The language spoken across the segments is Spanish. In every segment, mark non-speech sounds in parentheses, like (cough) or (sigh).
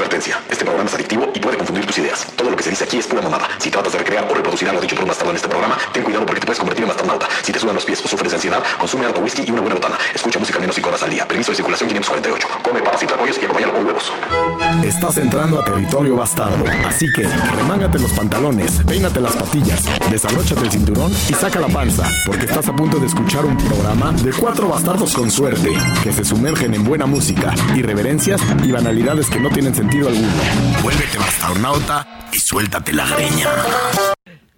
Advertencia, este programa es adictivo y puede confundir tus ideas. Todo lo que se dice aquí es pura mamada. Si tratas de recrear o reproducir algo dicho por un bastardo en este programa, ten cuidado porque te puedes convertir en bastardauta. Si te sudan los pies o sufres de ansiedad, consume alto whisky y una buena botana. Escucha música menos 5 horas al día. Permiso de circulación 548. Come papas y tlacoyos y acompáñalo con huevos. Estás entrando a territorio bastardo. Así que remángate los pantalones, peínate las patillas, desabróchate el cinturón y saca la panza, porque estás a punto de escuchar un programa de cuatro bastardos con suerte, que se sumergen en buena música, irreverencias y banalidades que no tienen sentido alguno. Vuélvete bastardonauta y suéltate la greña.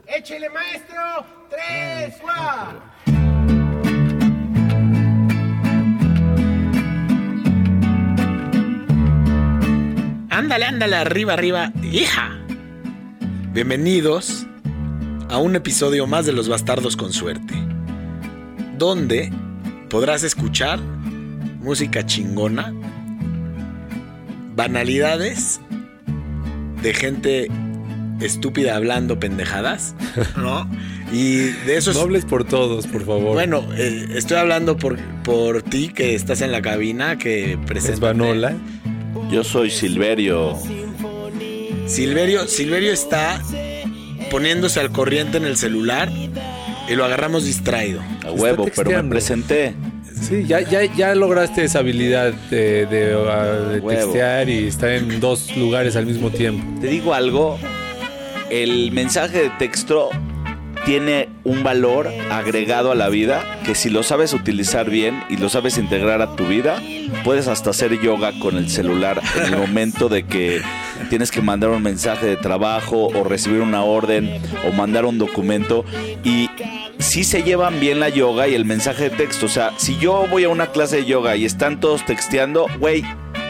¡Échele, maestro! ¡Tres, cuatro! Ándale, ándale, arriba, arriba, hija. Bienvenidos a un episodio más de Los Bastardos con Suerte, donde podrás escuchar música chingona, banalidades de gente estúpida hablando pendejadas, ¿no? Y de esos... No hables por todos, por favor. Bueno, eh, estoy hablando por, por ti que estás en la cabina, que presenta. es Vanola. Yo soy Silverio. Silverio, Silverio está poniéndose al corriente en el celular y lo agarramos distraído. A huevo, pero me presenté. Sí, ya, ya, ya lograste esa habilidad de, de, uh, de Huevo. textear y estar en dos lugares al mismo tiempo. Te digo algo. El mensaje de texto tiene un valor agregado a la vida que si lo sabes utilizar bien y lo sabes integrar a tu vida, puedes hasta hacer yoga con el celular en el momento de que tienes que mandar un mensaje de trabajo o recibir una orden o mandar un documento y si se llevan bien la yoga y el mensaje de texto. O sea, si yo voy a una clase de yoga y están todos texteando, güey,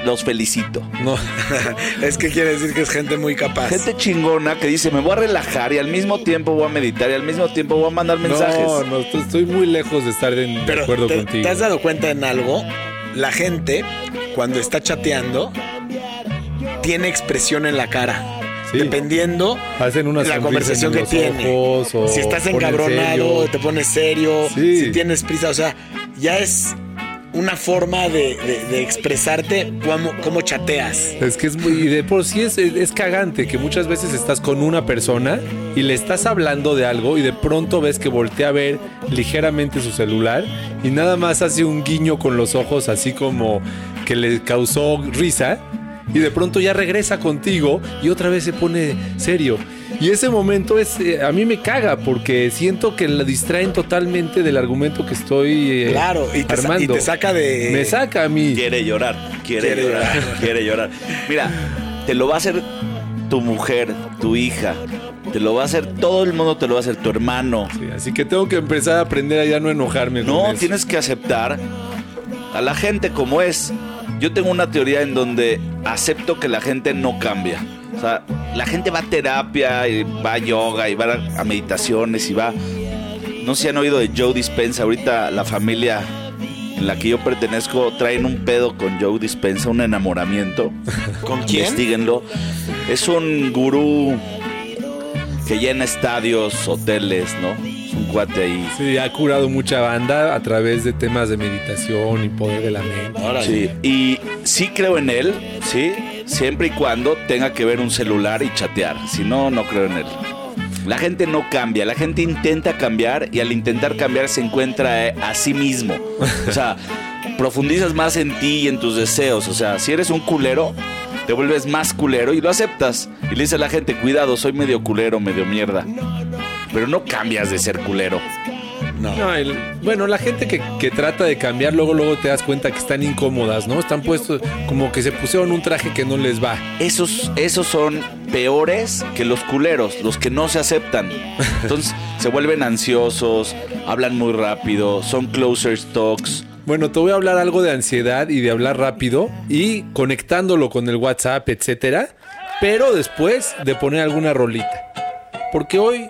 los felicito. No, (laughs) Es que quiere decir que es gente muy capaz. Gente chingona que dice, me voy a relajar y al mismo tiempo voy a meditar y al mismo tiempo voy a mandar mensajes. no, no, estoy- muy lejos de estar en- de Pero acuerdo te, contigo. ¿te has dado cuenta en algo? La gente, cuando está chateando, tiene expresión en la cara. Sí. Dependiendo Hacen una de la conversación en que tiene. ojos, o si estás encabronado, te pones serio, Sí. si tienes prisa, o sea, ya es una forma de, de- de expresarte cómo, cómo chateas. Es que es muy. y De por sí es, es cagante que muchas veces estás con una persona y le estás hablando de algo y de pronto ves que voltea a ver ligeramente su celular y nada más hace un guiño con los ojos, así como que le causó risa. Y de pronto ya regresa contigo y otra vez se pone serio. Y ese momento es eh, a mí me caga porque siento que la distraen totalmente del argumento que estoy eh, Claro, y te, sa- y armando. te saca de. Me saca a mí. Quiere llorar, quiere, Quiere llorar, llorar. (laughs) quiere llorar. Mira, te lo va a hacer tu mujer, tu hija, te lo va a hacer todo el mundo, te lo va a hacer tu hermano. Sí, así que tengo que empezar a aprender a ya no enojarme. No, con eso. tienes que aceptar a la gente como es. Yo tengo una teoría en donde acepto que la gente no cambia. O sea, la gente va a terapia y va a yoga y va a meditaciones y va... No sé si han oído de Joe Dispensa. Ahorita la familia en la que yo pertenezco traen un pedo con Joe Dispensa, un enamoramiento. (laughs) ¿Con quién? Investíguenlo. Es un gurú que llena estadios, hoteles, ¿no? Es un cuate ahí. Sí, ha curado mucha banda a través de temas de meditación y poder de la mente. Sí, y sí creo en él, sí, siempre y cuando tenga que ver un celular y chatear. Si no, no creo en él. La gente no cambia, la gente intenta cambiar y al intentar cambiar se encuentra eh, a sí mismo. O sea, (laughs) profundizas más en ti y en tus deseos. O sea, si eres un culero, te vuelves más culero y lo aceptas. Y le dices a la gente, cuidado, soy medio culero, medio mierda. Pero no cambias de ser culero. No, el- bueno, la gente que, que trata de cambiar, luego, luego te das cuenta que están incómodas, ¿no? Están puestos como que se pusieron un traje que no les va. esos, esos son peores que los culeros, los que no se aceptan. Entonces se vuelven ansiosos, hablan muy rápido, son closer talks. Bueno, te voy a hablar algo de ansiedad y de hablar rápido y conectándolo con el WhatsApp, etcétera, pero después de poner alguna rolita. Porque hoy,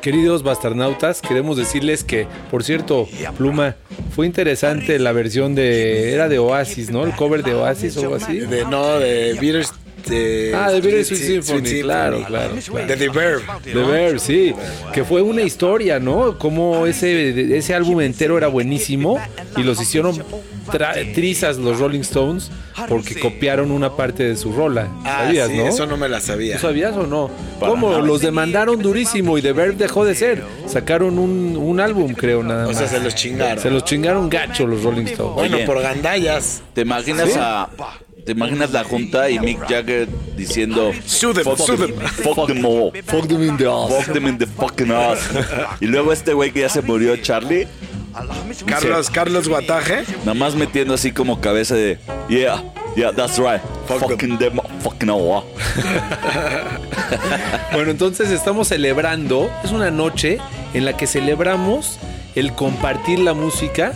queridos bastarnautas, queremos decirles que, por cierto, Pluma, fue interesante la versión de. Era de Oasis, ¿no? El cover de Oasis o algo así. De, no, de Beatles. Eh, Ah, de Bittersweet Sweet Symphony, claro, claro, claro. De The Verb. The Verb, sí. Que fue una historia, ¿no? Como ese, ese álbum entero era buenísimo y los hicieron tra- trizas los Rolling Stones porque copiaron una parte de su rola. Ah, ¿Sabías, sí, no? Eso no me la sabía. ¿Tú sabías o no? ¿Cómo? Los demandaron durísimo y The Verb dejó de ser. Sacaron un, un álbum, creo, nada O más. sea, se los chingaron. Se los chingaron gacho los Rolling Stones. Bueno, Oye. por gandallas. ¿Te imaginas a... ¿Te imaginas la junta y Mick Jagger diciendo Sue them, fuck, sue them, them." fuck them all, Fuck them in the ass. fuck them in the fucking ass. Y luego este güey que ya se murió, Charlie, Carlos, Carlos Guataje. nada más metiendo así como cabeza de yeah, yeah, that's right, Fuck fucking them, fucking all. (laughs) Bueno, entonces estamos celebrando, es una noche en la que celebramos el compartir la música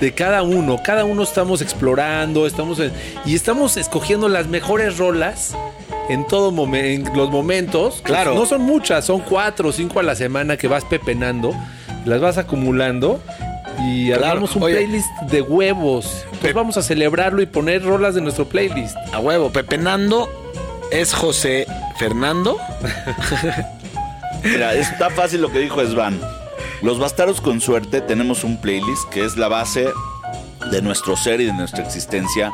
de cada uno. Cada uno estamos explorando, estamos en- y estamos escogiendo las mejores rolas en todo momento, en los momentos. Claro. No son muchas, son cuatro o cinco a la semana que vas pepenando, las vas acumulando y Claro. armamos un Oye. playlist de huevos. Entonces Pe- vamos a celebrarlo y poner rolas de nuestro playlist. A huevo. Pepenando es José Fernando. Mira, está fácil lo que dijo Svan. Los bastardos con suerte tenemos un playlist que es la base de nuestro ser y de nuestra existencia.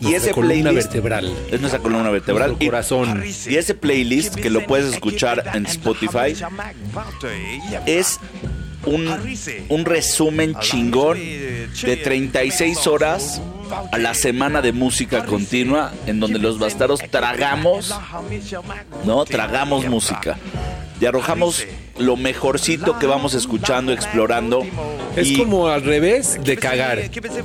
Y ese columna playlist vertebral. es nuestra columna vertebral. Nuestro Y- corazón. Y ese playlist que lo puedes escuchar en Spotify es un, un resumen chingón de 36 horas a la semana de música continua en donde los bastardos tragamos, ¿no? Tragamos música. Y arrojamos lo mejorcito que vamos escuchando, explorando. Es y como al revés de cagar.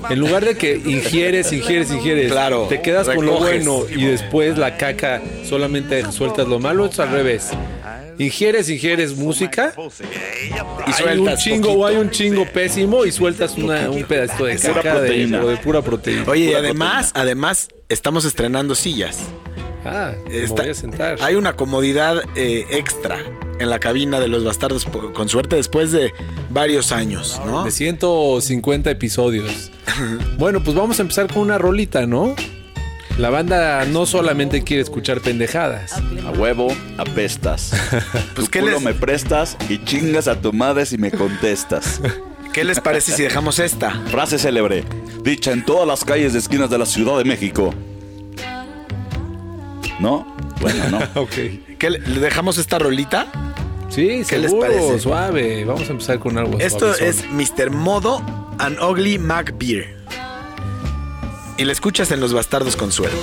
En lugar de que ingieres, ingieres, ingieres, Claro, te quedas con lo bueno y después la caca solamente sueltas lo malo, es al revés. Ingieres, ingieres música Y hay un sueltas chingo poquito. o hay un chingo pésimo y sueltas una- un pedacito de caca de, de pura proteína. Oye, y además, además, estamos estrenando sillas. ah, Está- voy a sentar. Hay una comodidad eh, extra en la cabina de los bastardos, con suerte, después de varios años, ¿no? De 150 episodios. (laughs) Bueno, pues vamos a empezar con una rolita, ¿no? La banda no solamente quiere escuchar pendejadas. a huevo apestas. (laughs) Pues, tu ¿qué culo les- me prestas y chingas a tu madre si me contestas. (laughs) ¿Qué les parece si dejamos esta? Frase célebre, dicha en todas las calles de esquinas de la Ciudad de México. ¿No? Bueno, no. (laughs) Ok. ¿Qué, le dejamos esta rolita? Sí, ¿Qué les parece? suave. Vamos a empezar con algo Esto es Mr. Modo and Ugly Mac Beer. Y la escuchas en Los Bastardos con suerte.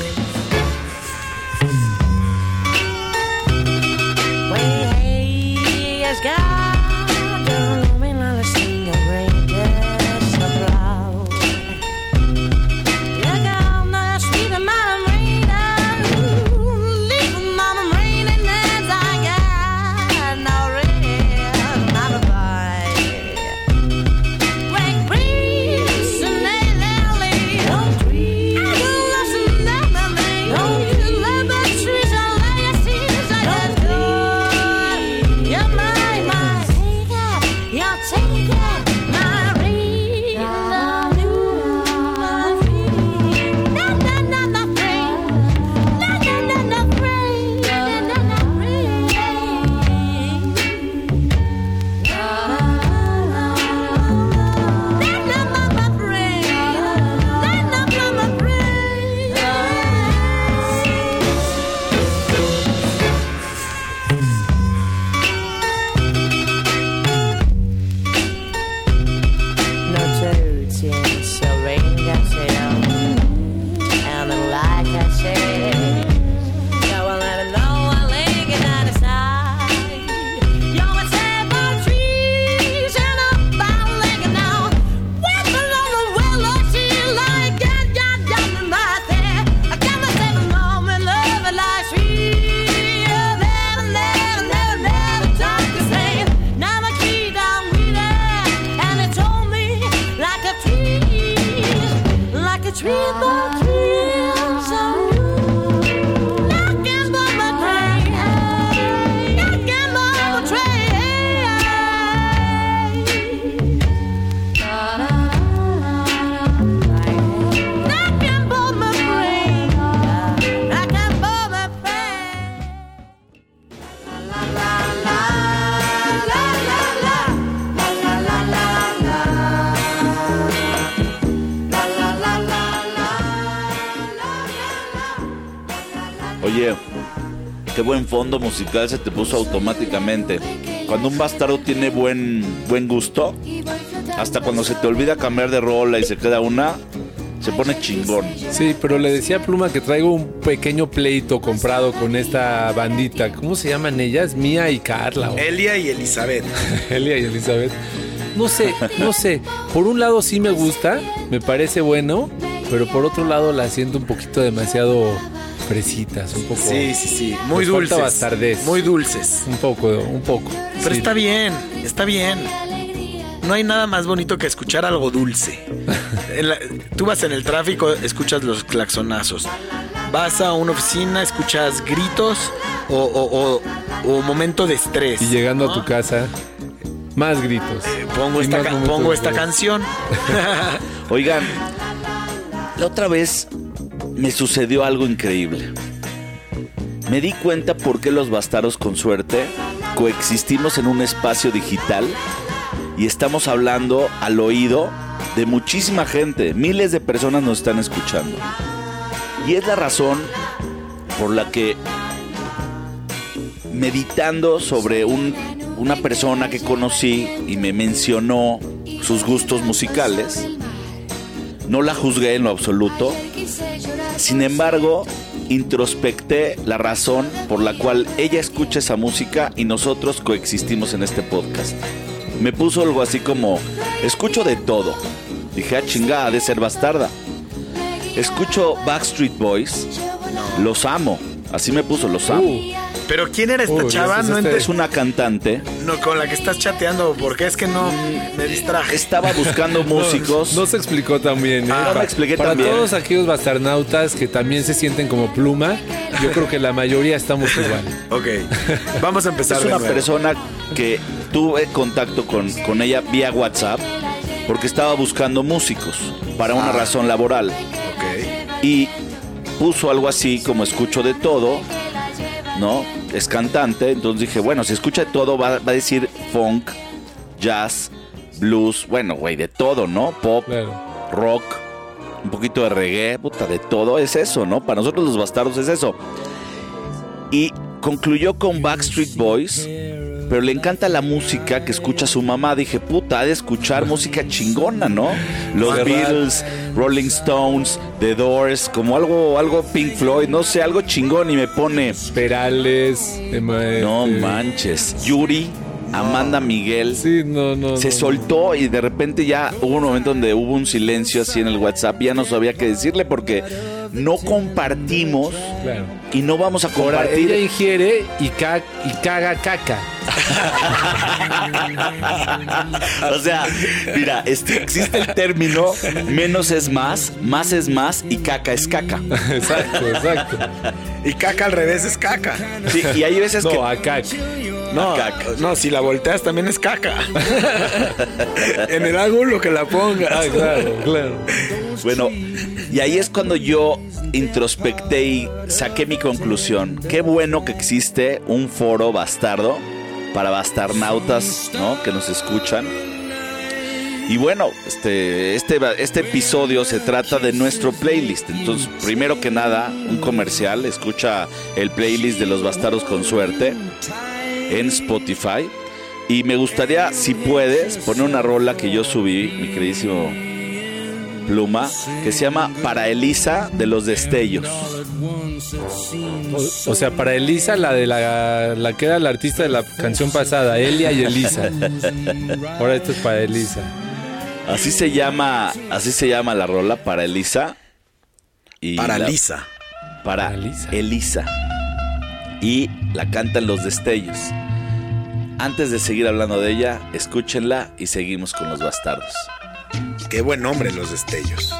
Fondo musical se te puso automáticamente. Cuando un bastardo tiene buen, buen gusto, hasta cuando se te olvida cambiar de rola y se queda una, se pone chingón. Sí, pero le decía a Pluma que traigo un pequeño pleito comprado con esta bandita. ¿Cómo se llaman ellas? Mía y Carla. o- Elia y Elizabeth. (laughs) Elia y Elizabeth. No sé, no sé. Por un lado sí me gusta, me parece bueno, pero por otro lado la siento un poquito demasiado fresitas, un poco. Sí, sí, sí. Muy Les falta dulces. bastardez. Muy dulces. Un poco, un poco. Pero Sí. está bien, está bien. No hay nada más bonito que escuchar algo dulce. (laughs) En la- tú vas en el tráfico, escuchas los claxonazos. Vas a una oficina, escuchas gritos o, o- o- o momento de estrés. Y llegando a tu casa, más gritos. Pongo Y esta, más pongo esta canción. (laughs) (laughs) Oigan, la otra vez me sucedió algo increíble. Me di cuenta por qué los bastardos con suerte coexistimos en un espacio digital y estamos hablando al oído de muchísima gente. Miles de personas nos están escuchando. Y es la razón por la que meditando sobre un- una persona que conocí y me mencionó sus gustos musicales, no la juzgué en lo absoluto. Sin embargo, introspecté la razón por la cual ella escucha esa música y nosotros coexistimos en este podcast. Me puso algo así como, escucho de todo. Dije, ah, chingada, de ser bastarda. Escucho Backstreet Boys, los amo. Así me puso, los amo. Uh, Pero ¿quién era esta Uy, chava? ese es No, este- Es una cantante. no, con la que estás chateando, porque es que no me distraje. Estaba buscando (laughs) músicos. No se explicó tan bien. ¿eh? Ah, no me expliqué Para tan bien. todos aquellos bastarnautas que también se sienten como pluma, yo creo que la mayoría estamos igual. (laughs) Ok, vamos a empezar Es una nuevo. persona que tuve contacto con, con ella vía WhatsApp porque estaba buscando músicos para una razón laboral. Ok. Y puso algo así como escucho de todo, ¿no? Es cantante, entonces dije, bueno, si escucha de todo va, va a decir funk, jazz, blues, bueno, güey, de todo, ¿no? Pop, Claro. rock, un poquito de reggae, puta, de todo es eso, ¿no? Para nosotros los bastardos es eso. Y concluyó con Backstreet Boys, pero le encanta la música que escucha su mamá. Dije, puta, ha de escuchar música chingona, ¿no? Los Verdad. Beatles, Rolling Stones, The Doors, como algo, algo Pink Floyd, no sé, algo chingón y me pone, Perales. Ema- no este, manches, Yuri, Amanda Miguel. Sí, no, no. Se no. soltó y de repente ya hubo un momento donde hubo un silencio así en el WhatsApp. Ya no sabía qué decirle porque no compartimos Claro. y no vamos a Ahora, compartir. ella ingiere y, ca- y caga caca. (laughs) o sea, mira, este- existe el término menos es más, más es más y caca es caca. (laughs) Exacto, exacto. Y caca al revés es caca. Sí, y hay veces que. No, a caca. No, Caca. no, si la volteas también es caca. (laughs) en el ángulo que la pongas. Ah, claro, claro. Bueno, y ahí es cuando yo introspecté y saqué mi conclusión. Qué bueno que existe un foro bastardo para bastarnautas, ¿no? Que nos escuchan. Y bueno, este, este, este episodio se trata de nuestro playlist. Entonces, primero que nada, un comercial. Escucha el playlist de los bastardos con suerte en Spotify. Y me gustaría, si puedes, poner una rola que yo subí, mi queridísimo Pluma, que se llama Para Elisa de los Destellos. O, o sea, para Elisa, la de la, la que era la artista de la canción pasada, Elia y Elisa. Ahora esto es para Elisa. Así se llama, así se llama la rola para Elisa. Y Para la- Lisa. para Para Elisa. Elisa. Y la cantan los destellos. Antes de seguir hablando de ella, escúchenla y seguimos con los bastardos. Qué buen nombre, los destellos.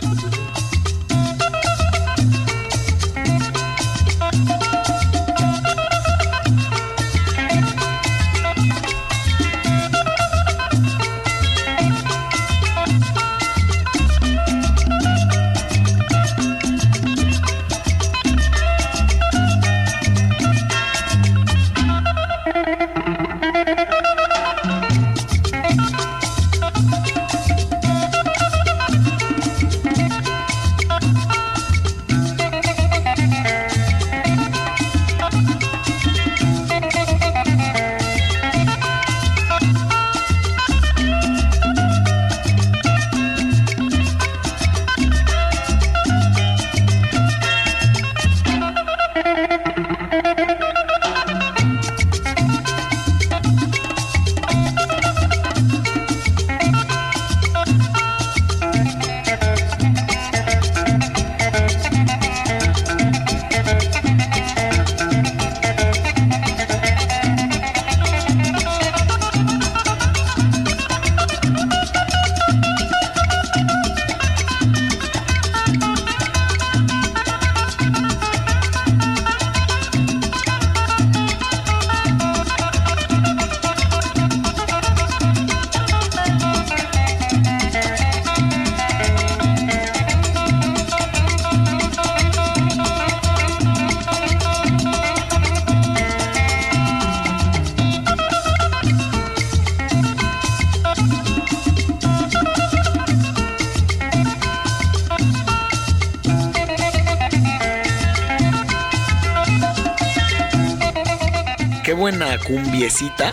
Cumbiecita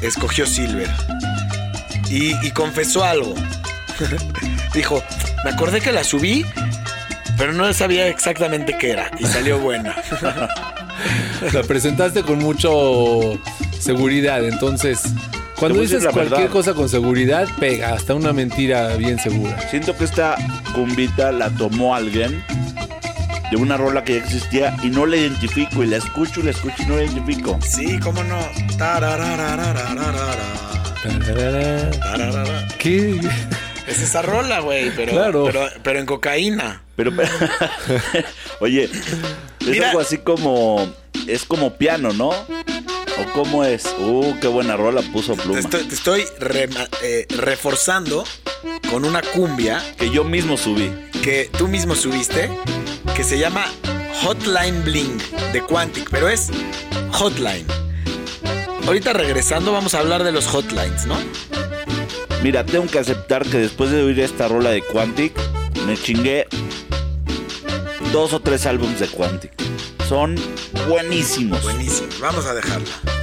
escogió Silver. Y, y confesó algo. (laughs) Dijo, me acordé que la subí, pero no sabía exactamente qué era. Y salió buena. (laughs) La presentaste con mucho seguridad, entonces cuando dices cualquier verdad. cosa con seguridad, pega hasta una mentira bien segura. Siento que esta cumbita la tomó alguien de una rola que ya existía y no la identifico y la escucho y la escucho y no la identifico. Sí, cómo no. ¿Qué? Es esa rola, güey, pero, Claro. pero, pero en cocaína. Pero, (laughs) oye, es Mira. algo así como, es como piano, ¿no? ¿O cómo es? Uh, qué buena rola puso Te Pluma. estoy, te estoy rema- eh, reforzando con una cumbia Que yo mismo subí. que tú mismo subiste, que se llama Hotline Bling de Quantic, pero es Hotline. Ahorita regresando vamos a hablar de los hotlines, ¿no? Mira, tengo que aceptar que después de oír esta rola de Quantic, me chingué dos o tres álbumes de Quantic. Son buenísimos. Buenísimo, vamos a dejarla.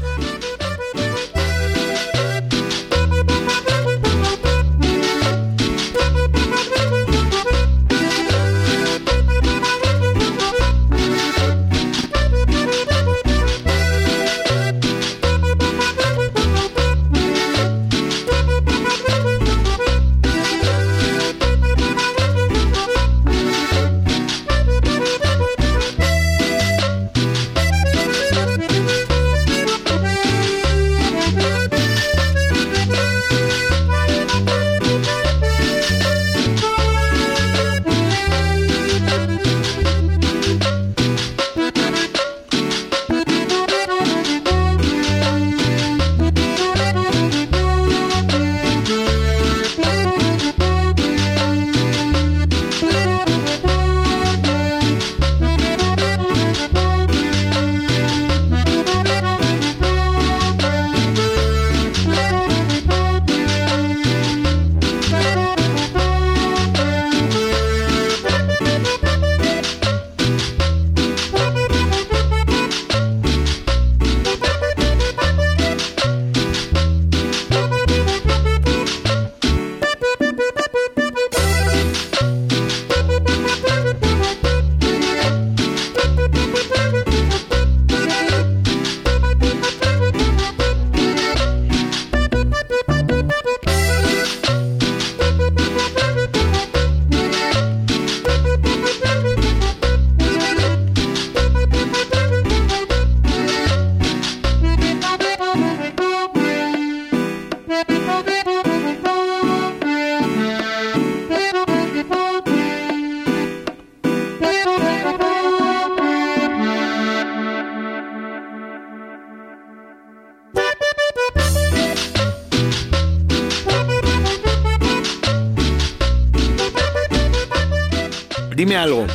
Algo.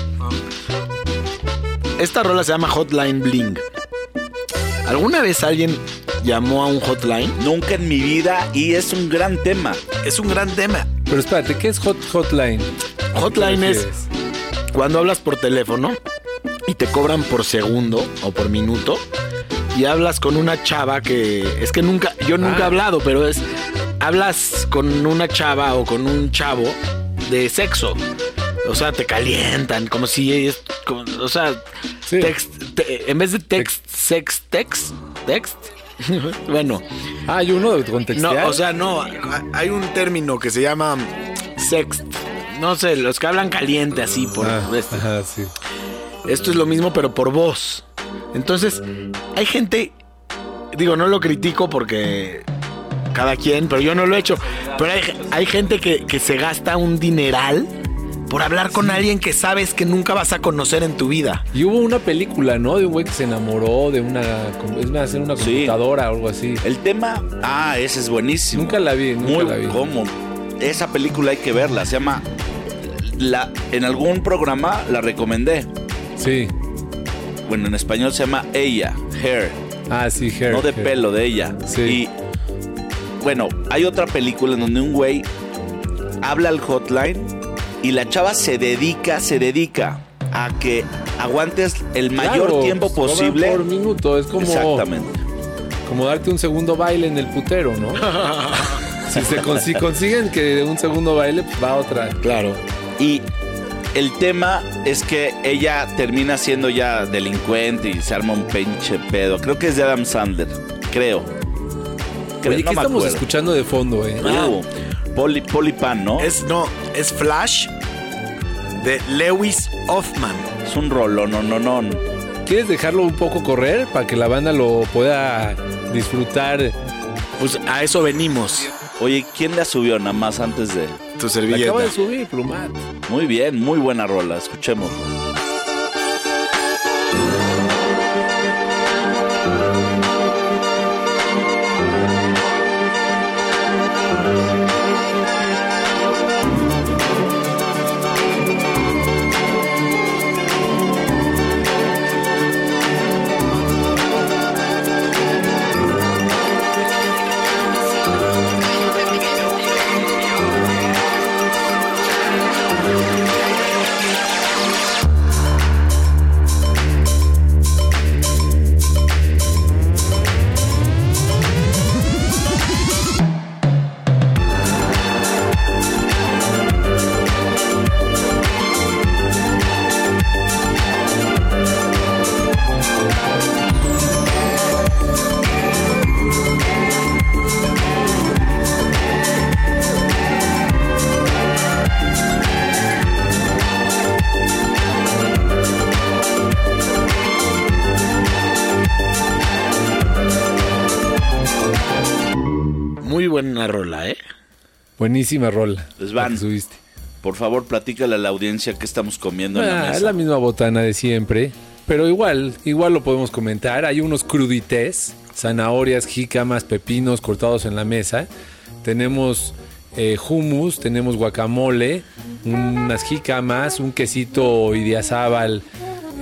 Esta rola se llama Hotline Bling. ¿Alguna vez alguien llamó a un hotline? Nunca en mi vida y es un gran tema. Es un gran tema. Pero espérate, ¿qué es hot, hotline? Hotline ¿A qué es cuando hablas por teléfono y te cobran por segundo o por minuto y hablas con una chava que es que nunca, yo nunca he Ah. hablado, pero es hablas con una chava o con un chavo de sexo. O sea, te calientan, como si es, como- o sea, Sí. text- te- en vez de text, sex, text, text. (laughs) bueno, Ah, hay uno de no, contextual. o sea, no, hay un término que se llama sext. No sé, los que hablan caliente así por Ah, este. ajá, sí. Esto es lo mismo, pero por voz. Entonces, hay gente. Digo, no lo critico porque. Cada quien, pero yo no lo he hecho. Pero hay, hay gente que, que se gasta un dineral por hablar con alguien que sabes que nunca vas a conocer en tu vida. Y hubo una película, ¿no? De un güey que se enamoró de una, es una, hacer una Sí. computadora o algo así. El tema, ah, ese es buenísimo. Nunca la vi, nunca Muy la vi. ¿Cómo? Esa película hay que verla. Se llama. La, en algún programa la recomendé. Sí. Bueno, en español se llama Ella, Hair. Ah, sí, Hair. no de Hair. pelo, de ella. Sí. Y bueno, hay otra película en donde un güey habla al hotline y la chava se dedica, se dedica a que aguantes el mayor Claro, tiempo posible. Por minuto, es como, Exactamente. como darte un segundo baile en el putero, ¿no? (laughs) si se consi- consiguen que un segundo baile, pues va otra. Claro. Y el tema es que ella termina siendo ya delincuente y se arma un pinche pedo. Creo que es de Adam Sandler. Creo. Creo, Oye, no ¿qué me estamos acuerdo. escuchando de fondo, eh? Uh, Poli, Polipan, ¿no? Es, no, es Flash de Lewis Hoffman. un rolón, no, no, no. ¿Quieres dejarlo un poco correr para que la banda lo pueda disfrutar? Pues a eso venimos. Oye, ¿quién la subió nada más antes de...? Tu La servilleta. acaba de subir, Plumat. Muy bien, muy buena rola. Escuchemos. Buena rola, ¿eh? Buenísima rola. Pues van. subiste. Por favor, platícale a la audiencia qué estamos comiendo en la Ah, mesa. es la misma botana de siempre. Pero igual, igual lo podemos comentar. Hay unos crudités, zanahorias, jícamas, pepinos cortados en la mesa. Tenemos eh, hummus, tenemos guacamole, unas jícamas, un quesito idiazábal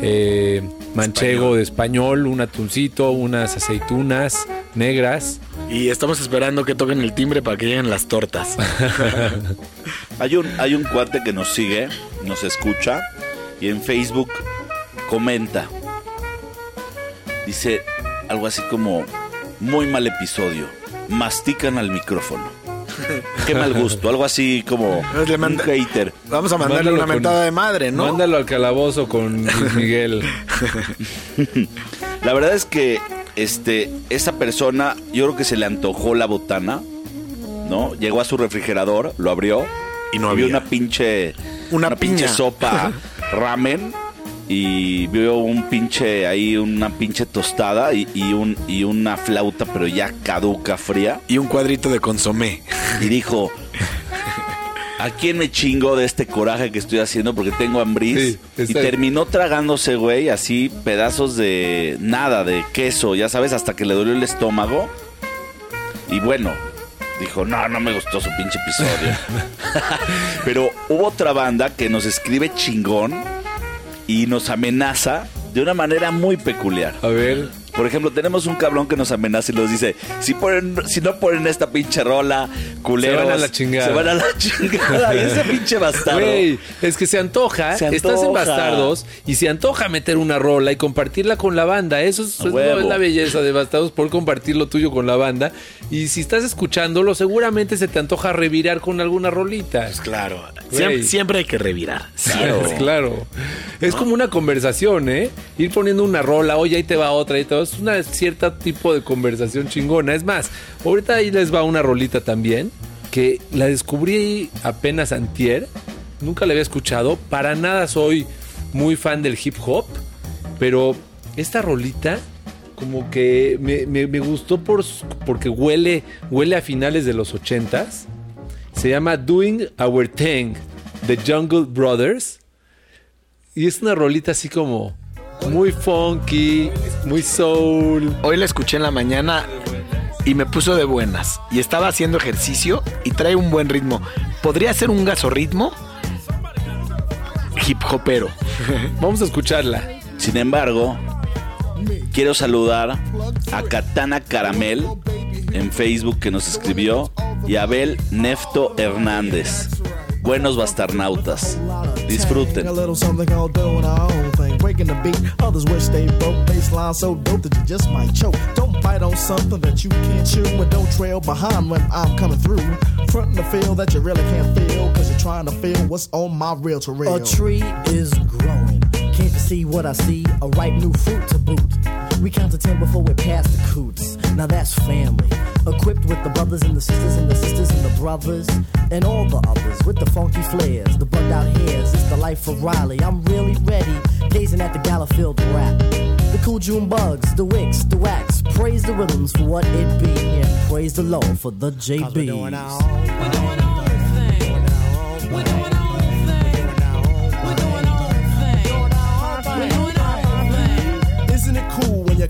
eh, manchego de español, un atuncito, unas aceitunas negras. Y estamos esperando que toquen el timbre para que lleguen las tortas. (laughs) Hay un, hay un cuate que nos sigue, nos escucha y en Facebook comenta. Dice algo así como, muy mal episodio, mastican al micrófono. (laughs) Qué mal gusto, algo así como Le un hater. Vamos a mandarle Mándalo una con- mentada de madre, ¿no? Mándalo al calabozo con Luis (laughs) Miguel. La verdad es que este, esa persona, yo creo que se le antojó la botana, ¿no? Llegó a su refrigerador, lo abrió Y no vio había. una pinche, Una pinche piña. sopa ramen y vio un pinche ahí una pinche tostada y, y un y una flauta pero ya caduca fría Y un cuadrito de consomé. y dijo ¿A quién me chingo de este coraje que estoy haciendo porque tengo hambriz? Sí, y terminó tragándose, güey, así pedazos de nada, de queso, ya sabes, hasta que le dolió el estómago. Y bueno, dijo, no, no me gustó su pinche episodio. (laughs) Pero hubo otra banda que nos escribe chingón y nos amenaza de una manera muy peculiar. A ver, Por ejemplo, tenemos un cabrón que nos amenaza y nos dice, si ponen, si no ponen esta pinche rola, culeros, Se van a la chingada. Se van a la (laughs) chingada. Y ese pinche bastardo. Güey, es que se antoja, Se estás en. Bastardos y se antoja meter una rola y compartirla con la banda. Eso es, es la belleza de Bastardos por compartir lo tuyo con la banda. Y si estás escuchándolo, seguramente se te antoja revirar con alguna rolita. Claro. Güey. Siempre, siempre hay que revirar. Claro, claro. Es como una conversación, ¿eh? Ir poniendo una rola, oye, ahí te va otra, ahí te va. Es una cierta tipo de conversación chingona. Es más, ahorita ahí les va una rolita también, que la descubrí apenas antier. Nunca la había escuchado. Para nada soy muy fan del hip hop, pero esta rolita como que me, me- me gustó por, porque huele, huele a finales de los ochentas. Se llama Doing Our Thing, The Jungle Brothers. Y es una rolita así como muy funky, muy soul. Hoy la escuché en la mañana y me puso de buenas. Y estaba haciendo ejercicio y trae un buen ritmo. ¿Podría ser un gasorritmo? Hip hopero. (laughs) Vamos a escucharla. Sin embargo, quiero saludar a Katana Caramel en Facebook que nos escribió y a Abel Nefto Hernández. Buenos bastarnautas. Disfruten. Breaking the beat. Others wish they broke. Baseline so dope that you just might choke. Don't bite on something that you can't chew, and don't trail behind when I'm coming through. Frontin' the feel that you really can't feel, cause you're trying to feel what's on my real real. A tree is growing. Can't you see what I see? A ripe new fruit to boot. We count to ten before we're past the coots. Now that's family. Equipped with the brothers and the sisters and the sisters and the brothers and all the others with the funky flares, the bugged out hairs. It's the life of Riley. I'm really ready, gazing at the Gallowfield rap. The cool June bugs, the wicks, the wax. Praise the rhythms for what it be, and praise the Lord for the JBs.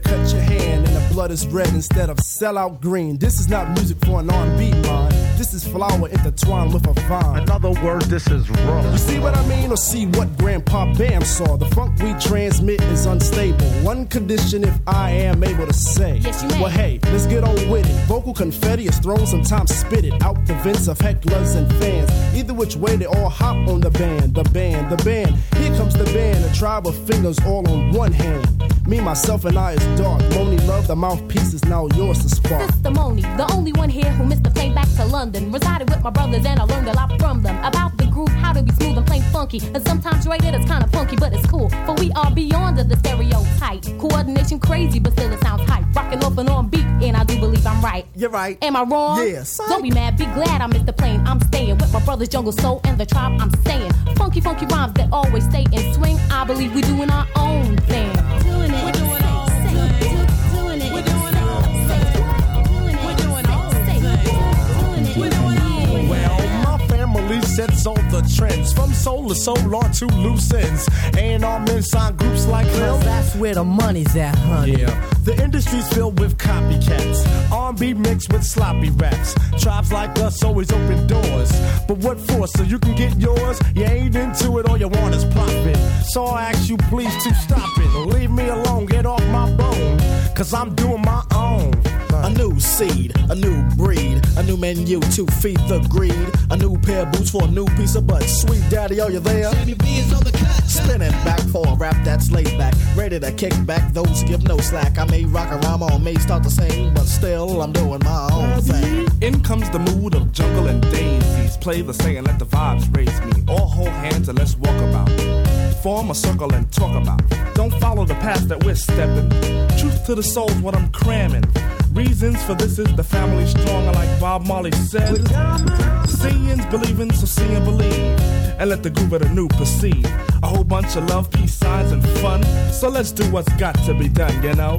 Cut your hand blood is red instead of sellout green? This is not music for an R&B mind. This is flower intertwined with a vine. In other words, this is raw. You see what I mean, or see what Grandpa Bam saw? The funk we transmit is unstable. One condition, if I am able to say. Yes, you may. Well, hey, let's get on with it. Vocal confetti is thrown, sometimes spit it out the vents of hecklers and fans. Either which way, they all hop on the band, the band, the band. Here comes the band, a tribe of fingers all on one hand. Me, myself, and I is dark. Moni love, the mouthpiece is now yours to spark. Sister Moni, the only one here who missed the plane back to London. Resided with my brothers and I learned a lot from them about the groove, how to be smooth and plain funky. And sometimes rated it's kinda funky, but it's cool. For we are beyond the stereotype. Coordination crazy, but still it sounds hype. Rocking off and on beat, and I do believe I'm right. You're right. Am I wrong? Yes. Don't be mad, be glad I missed the plane. I'm staying with my brothers, Jungle Soul, and the tribe I'm staying. Funky, funky rhymes that always stay in swing. I believe we doing our own thing. Doing it. Family sets all the trends from soul to soul on to loose ends. And our men sign groups like them. That's where the money's at, honey. Yeah, the industry's filled with copycats. R&B mixed with sloppy raps. Tribes like us always open doors. But what for? So you can get yours? You ain't into it, all you want is profit. So I ask you please to stop it. Leave me alone, get off my bone. Cause I'm doing my own. A new seed, a new breed, a new menu to feed the greed. A new pair of boots for a new piece of butt. Sweet daddy, are you there? Spinning back for a rap that's laid back. Ready to kick back those who give no slack. I may rock a rhyme or may start to sing, but still I'm doing my own thing. In comes the mood of jungle and daisies. Play the saying, let the vibes raise me. All hold hands and let's walk about. Form a circle and talk about. Don't follow the path that we're stepping. Truth to the soul's what I'm cramming. Reasons for this is the family stronger, like Bob Marley said. Seeing's believing, so see and believe. And let the groove of the new proceed. A whole bunch of love, peace signs, and fun. So let's do what's got to be done, you know?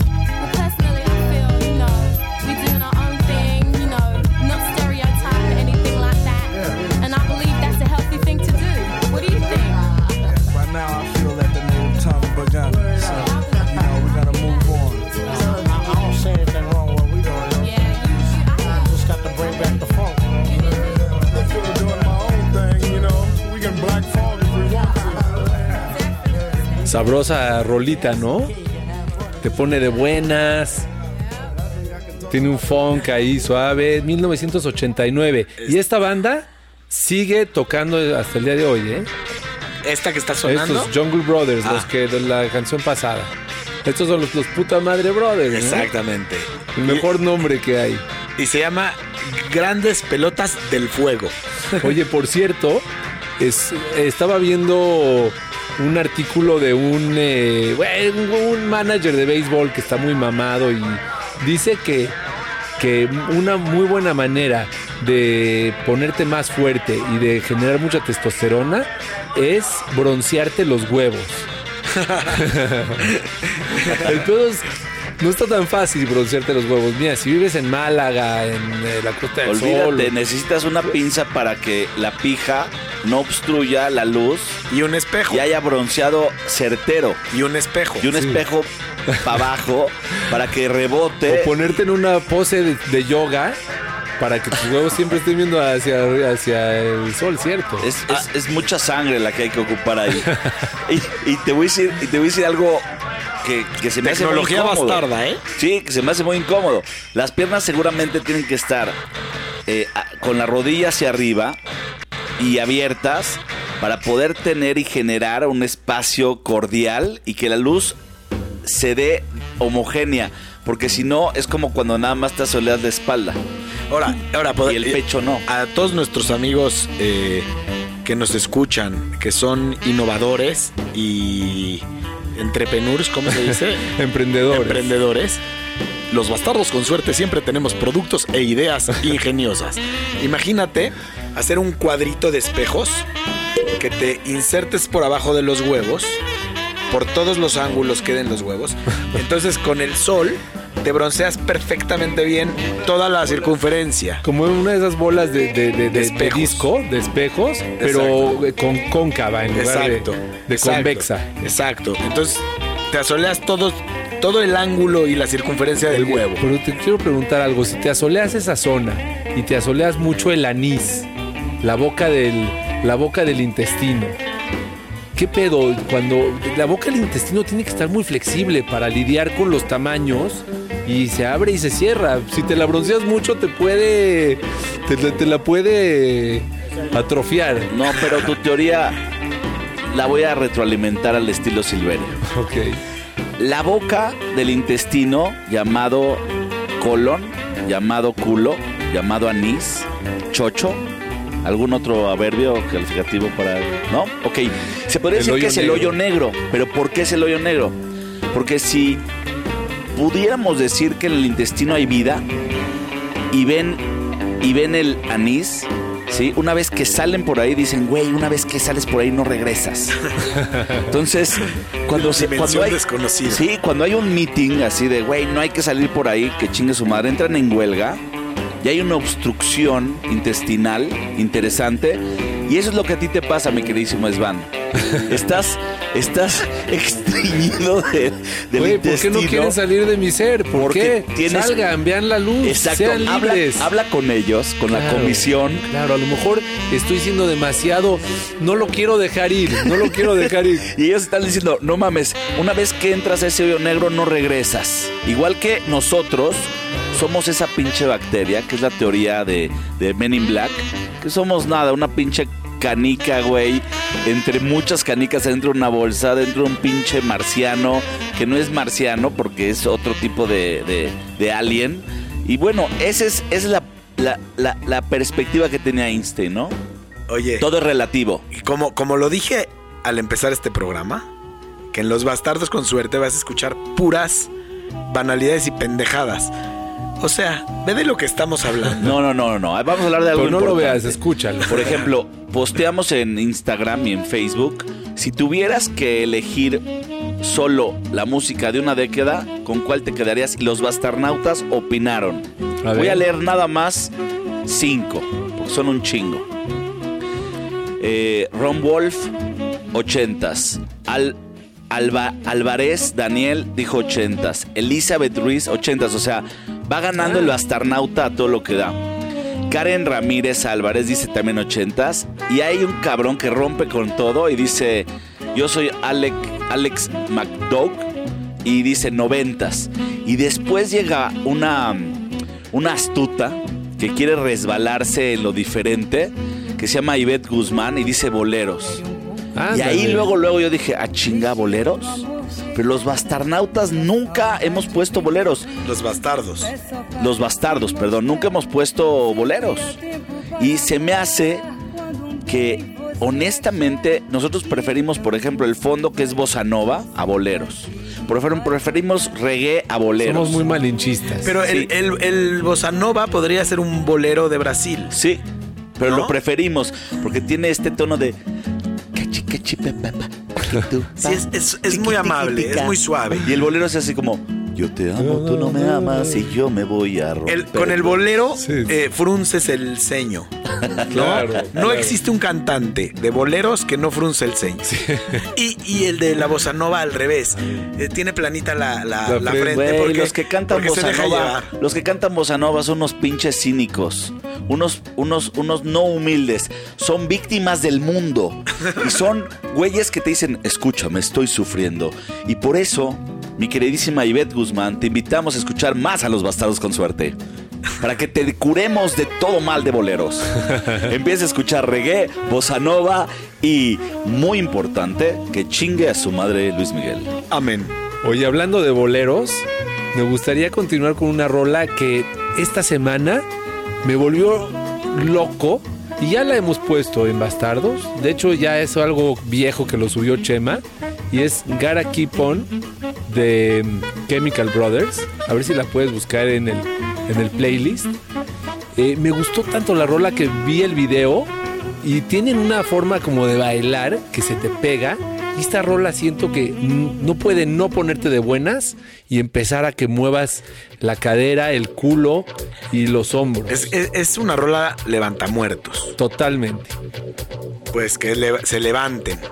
Sabrosa rolita, ¿no? Te pone de buenas. Tiene un funk ahí suave. 1989. Y esta banda sigue tocando hasta el día de hoy, ¿eh? Esta que está sonando. Estos Jungle Brothers, Ah. los que de la canción pasada. Estos son los, los puta madre brothers. ¿no? Exactamente. El mejor nombre que hay. Y se llama Grandes Pelotas del Fuego. Oye, por cierto, es, estaba viendo un artículo de un, eh, un, un manager de béisbol que está muy mamado y dice que, que una muy buena manera de ponerte más fuerte y de generar mucha testosterona es broncearte los huevos. El pedo es- no está tan fácil broncearte los huevos. Mira, si vives en Málaga, en eh, la Costa del Olvídate, Sol, necesitas una pinza para que la pija no obstruya la luz. Y un espejo. Y haya bronceado certero. Y un espejo. Y un espejo para abajo para que rebote. O ponerte en una pose de, de yoga para que tus huevos siempre estén viendo hacia, hacia el sol, ¿cierto? Es, es- es mucha sangre la que hay que ocupar ahí. (laughs) y, y te voy a decir, y te voy a decir algo que, que se me Tecnología hace muy incómodo. bastarda, ¿eh? Sí, que se me hace muy incómodo. Las piernas seguramente tienen que estar eh, a- con la rodilla hacia arriba y abiertas para poder tener y generar un espacio cordial y que la luz se dé homogénea. Porque si no, es como cuando nada más te asoleas la espalda. Ahora, ahora Y el pecho no. A todos nuestros amigos eh, que nos escuchan, que son innovadores y entrepreneurs, ¿cómo se dice? (laughs) Emprendedores. Emprendedores. Los bastardos con suerte siempre tenemos productos e ideas (laughs) ingeniosas. Imagínate hacer un cuadrito de espejos que te insertes por abajo de los huevos, por todos los ángulos queden los huevos. (laughs) Entonces con el sol te bronceas perfectamente bien toda la circunferencia. Como una de esas bolas de, de, de- disco, de espejos, pero eh, con cóncava en lugar de- Exacto. de, exacto, convexa. Exacto. Entonces te asoleas todo, todo el ángulo y la circunferencia del huevo. Pero te quiero preguntar algo. Si te asoleas esa zona y te asoleas mucho el anís, la boca del, la boca del intestino, ¿qué pedo? Cuando la boca del intestino tiene que estar muy flexible para lidiar con los tamaños y se abre y se cierra. Si te la bronceas mucho, te puede. te la puede atrofiar. No, pero tu teoría la voy a retroalimentar al estilo Silverio. Ok. La boca del intestino, llamado colon, llamado culo, llamado anís, chocho. ¿Algún otro adverbio calificativo para.? ¿No? Ok. Se podría El decir que es el hoyo negro. ¿Pero por qué es el hoyo negro? Porque si pudiéramos decir que en el intestino hay vida y ven, y ven el anís, ¿sí? Una vez que salen por ahí, dicen, güey, una vez que sales por ahí no regresas. Entonces, cuando, se, cuando hay. Sí, cuando hay un meeting así de, güey, no hay que salir por ahí, que chingue su madre, entran en huelga y hay una obstrucción intestinal interesante. Y eso es lo que a ti te pasa, mi queridísimo Svan. (laughs) Estás, estás extrañido de, del Güey, ¿por qué no quieren salir de mi ser? ¿Por Porque qué? tienes- Salgan, vean la luz, Exacto, sean habla, libres. habla con ellos, con la comisión. Claro, a lo mejor estoy siendo demasiado. No lo quiero dejar ir, no lo quiero dejar ir. (laughs) Y ellos están diciendo, no mames, una vez que entras a ese hoyo negro no regresas. Igual que nosotros somos esa pinche bacteria, que es la teoría de, de Men in Black, que somos nada, una pinche canica, güey, entre muchas canicas dentro de una bolsa, dentro de un pinche marciano, que no es marciano porque es otro tipo de, de- de alien. Y bueno, esa es, esa es la, la- la- la perspectiva que tenía Einstein, ¿no? Oye, Todo es relativo. y como, como lo dije al empezar este programa, que en Los Bastardos con Suerte vas a escuchar puras banalidades y pendejadas. O sea, ve de lo que estamos hablando. No, no, no, no. Vamos a hablar de algo Pero no lo importante. veas, escúchalo. Por ejemplo, posteamos en Instagram y en Facebook. Si tuvieras que elegir solo la música de una década, ¿con cuál te quedarías? Y los bastarnautas opinaron. A Voy a leer nada más cinco, porque son un chingo. Eh, Ron Wolf, 80s. Al, Alba, Alvarez Daniel dijo 80s. Elizabeth Ruiz, 80s. O sea, va ganando el bastarnauta a todo lo que da. Karen Ramírez Álvarez dice también 80s. Y hay un cabrón que rompe con todo y dice: Yo soy Alec, Alex McDoug. Y dice 90s. Y después llega una, una astuta que quiere resbalarse en lo diferente. Que se llama Ivette Guzmán y dice boleros. Y ahí luego, luego yo dije, ¿a chinga boleros? Pero los bastarnautas nunca hemos puesto boleros. Los bastardos. Los bastardos, perdón, nunca hemos puesto boleros. Y se me hace que, honestamente, nosotros preferimos, por ejemplo, el fondo que es bossa nova a boleros. Preferimos reggae a boleros. Somos muy malinchistas. Pero Sí. el, el, el bossa nova podría ser un bolero de Brasil. Sí, pero ¿No? lo preferimos porque tiene este tono de... Sí, es, es- es tiqui, muy amable, es muy suave. Y el bolero es así como... Yo te amo, tú no me amas y yo me voy a romper. El- con el bolero Sí. eh, frunces el ceño. (laughs) ¿no? Claro, no claro. existe un cantante de boleros que no frunce el ceño. Y, y el de la bossa nova al revés. Eh, tiene planita la, la- La la frente. porque, los que cantan porque se bossa deja nova, llevar. los que cantan bossa nova son unos pinches cínicos, unos, unos, unos no humildes, son víctimas del mundo y son güeyes que te dicen, escúchame, estoy sufriendo y por eso, mi queridísima Ivette Guzmán, te invitamos a escuchar más a los bastardos con suerte. para que te curemos de todo mal de boleros. (laughs) Empieza a escuchar reggae, bossa nova y, muy importante, que chingue a su madre Luis Miguel. Amén. Oye, hablando de boleros, me gustaría continuar con una rola que esta semana me volvió loco y ya la hemos puesto en Bastardos. De hecho, ya es algo viejo que lo subió Chema y es Gotta Keep On de mm, Chemical Brothers. A ver si la puedes buscar en el, en el playlist. Eh, me gustó tanto la rola que vi el video y tienen una forma como de bailar que se te pega. Y esta rola siento que no puede no ponerte de buenas y empezar a que muevas la cadera, el culo y los hombros. Es, es- es una rola levantamuertos. Totalmente. Pues que le- se levanten. (laughs)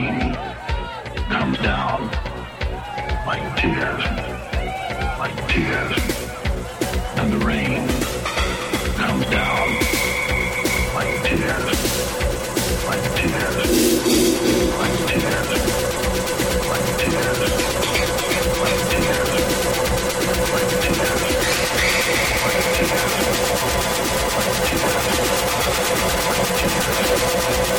rain comes down. Like tears, like tears, and the rain. Comes down. Like tears, like tears, like tears, like tears, like tears, like tears.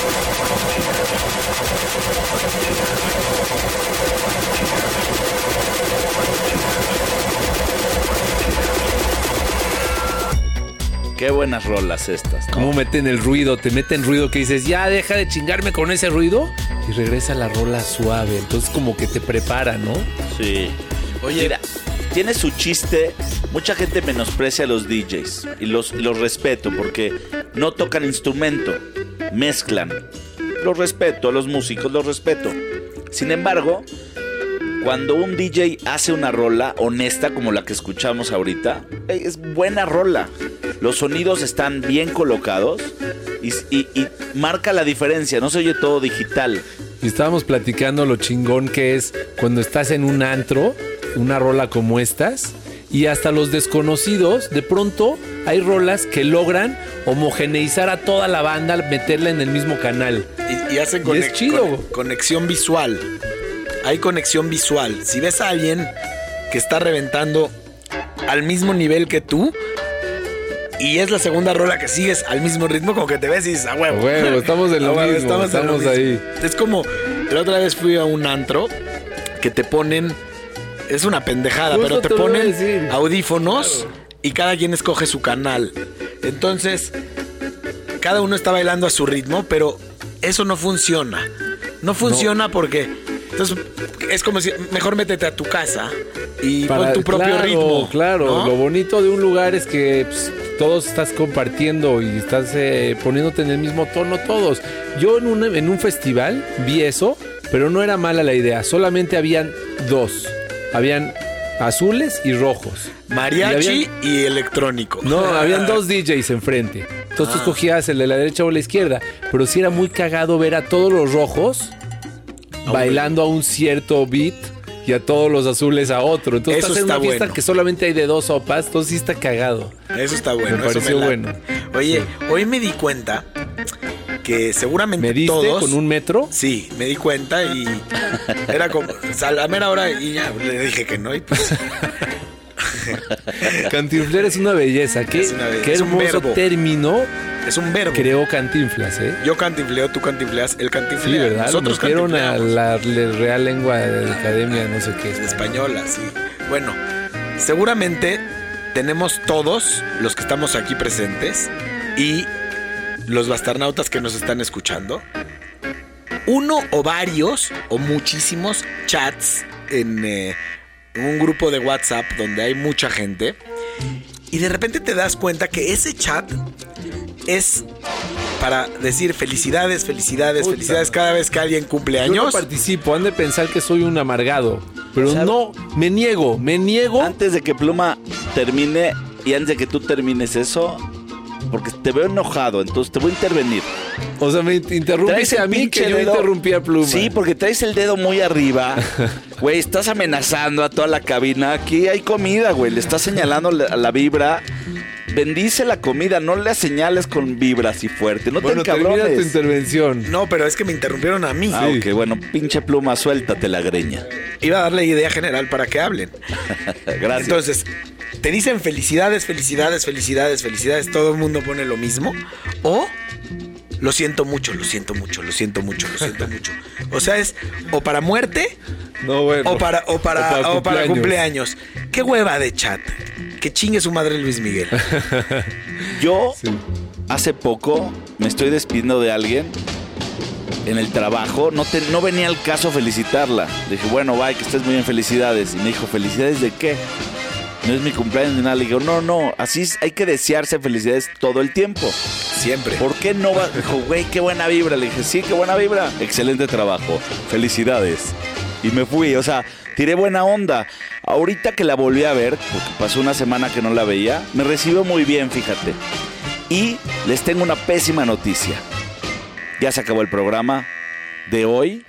Qué buenas rolas estas. ¿no? ¿Cómo meten el ruido? Te meten ruido que dices, ya deja de chingarme con ese ruido. Y regresa la rola suave. Entonces como que te prepara, ¿no? Sí. Oye, Mira, tiene su chiste. Mucha gente menosprecia a los DJs. Y los, los respeto porque no tocan instrumento. Mezclan. Los respeto, a los músicos los respeto. Sin embargo, cuando un DJ hace una rola honesta como la que escuchamos ahorita, eh, es buena rola. los sonidos están bien colocados y, marca la diferencia, no se oye todo digital. Y estábamos platicando lo chingón que es cuando estás en un antro, una rola como estas, y hasta los desconocidos, de pronto hay rolas que logran homogeneizar a toda la banda al meterla en el mismo canal. Y, y hacen Y conex- es chido. con- conexión visual. Hay conexión visual. Si ves a alguien que está reventando al mismo nivel que tú y es la segunda rola que sigues al mismo ritmo, como que te ves y dices, a huevo. A huevo, estamos (laughs) en lo mismo, lo estamos mismo". ahí. Es como, la otra vez fui a un antro que te ponen, es una pendejada, Justo pero te ponen audífonos y cada quien escoge su canal. Entonces, cada uno está bailando a su ritmo, pero eso no funciona. No funciona porque entonces es como si mejor métete a tu casa y pon tu propio claro, ritmo. Claro, ¿no? lo bonito de un lugar es que pues, todos estás compartiendo y estás eh, poniéndote en el mismo tono todos. Yo en un, en un festival vi eso, pero no era mala la idea. Solamente habían dos. Habían azules y rojos. Mariachi Y y, electrónico. No, (laughs) habían dos DJs enfrente. Entonces tú Ah. escogías el de la derecha o la izquierda. Pero sí era muy cagado ver a todos los rojos bailando a un cierto beat y a todos los azules a otro. Entonces Eso estás en una fiesta bueno. que solamente hay de dos sopas. Entonces sí está cagado. Eso está bueno. Me pareció bueno. Oye, hoy me di cuenta que seguramente ¿Me diste todos. con un metro? Sí, me di cuenta y era como o sea, a la mera hora y ya le dije que no y pues (laughs) Cantinflera es una belleza. Qué, Es una belleza, qué es un hermoso verbo. término es un verbo. creó Cantinflas, ¿eh? Yo cantinfleo, tú cantinfleas, él Sí, cantinflea. ¿verdad? Lo Nosotros metieron a la, la Real Lengua de la Academia, no sé qué. española, sí. Bueno, seguramente tenemos todos los que estamos aquí presentes y los bastarnautas que nos están escuchando, uno o varios o muchísimos chats en eh, un grupo de WhatsApp donde hay mucha gente y de repente te das cuenta que ese chat es para decir felicidades, felicidades, Puta. felicidades cada vez que alguien cumple Yo no años. participo, han de pensar que soy un amargado. Pero no, me niego, me niego. Antes de que Pluma termine y antes de que tú termines eso, porque te veo enojado, entonces te voy a intervenir. O sea, me interrumpiste a mí que yo interrumpí a Pluma. Sí, porque traes el dedo muy arriba. (laughs) Güey, estás amenazando a toda la cabina. Aquí hay comida, güey. Le estás señalando la- a la vibra. Bendice la comida, no le señales con vibra así fuerte. No bueno, te termina tu encabrones. intervención. No, pero es que me interrumpieron a mí. Ah, ok, bueno, pinche pluma, suéltate la greña. Iba a darle idea general para que hablen. (laughs) Gracias. Entonces, te dicen felicidades, felicidades, felicidades, felicidades. Todo el mundo pone lo mismo. O lo siento mucho, lo siento mucho, lo siento mucho, lo siento (laughs) mucho. O sea, es o para muerte No, bueno. o para, o para, O para o para cumpleaños. cumpleaños. Qué hueva de chat. Que chingue su madre Luis Miguel. (laughs) Yo hace poco me estoy despidiendo de alguien en el trabajo. No, te- no venía al caso felicitarla. Le dije, bueno, bye, que estés muy bien, felicidades. Y me dijo, ¿felicidades de qué? No es mi cumpleaños ni nada. Le digo, no, no, así es, hay que desearse felicidades todo el tiempo. Siempre. ¿Por qué no va? Dijo, güey, qué buena vibra. Le dije, sí, qué buena vibra. Excelente trabajo. Felicidades. Y me fui, o sea, tiré buena onda. Ahorita que la volví a ver, porque pasó una semana que no la veía, me recibió muy bien, fíjate. Y les tengo una pésima noticia. Ya se acabó el programa de hoy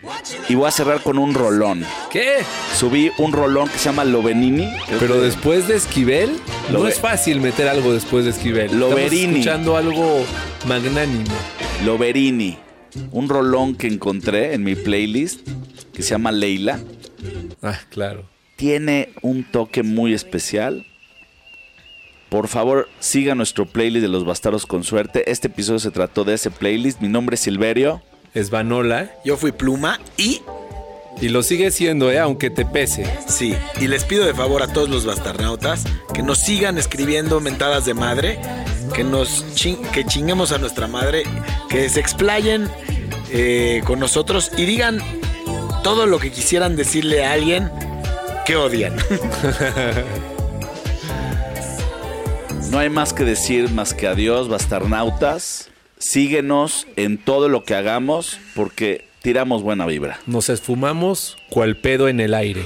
y voy a cerrar con un rolón. ¿Qué? Subí un rolón que se llama Lovenini. Pero después de Esquivel, Lo no ve- es fácil meter algo después de Esquivel. Loverini. Estamos escuchando algo magnánimo. Loverini. Un rolón que encontré en mi playlist que se llama Leila. Ah, claro. Tiene un toque muy especial. Por favor, siga nuestro playlist de los bastardos con suerte. Este episodio se trató de ese playlist. Mi nombre es Silverio. Es Vanola. Yo fui pluma y Y lo sigue siendo, ¿eh? Aunque te pese. Sí, y les pido de favor a todos los bastarnautas que nos sigan escribiendo mentadas de madre, que nos chin- que chinguemos a nuestra madre, que se explayen eh, con nosotros y digan todo lo que quisieran decirle a alguien que odian. (laughs) No hay más que decir más que adiós, bastarnautas. Síguenos en todo lo que hagamos porque tiramos buena vibra. Nos esfumamos cual pedo en el aire.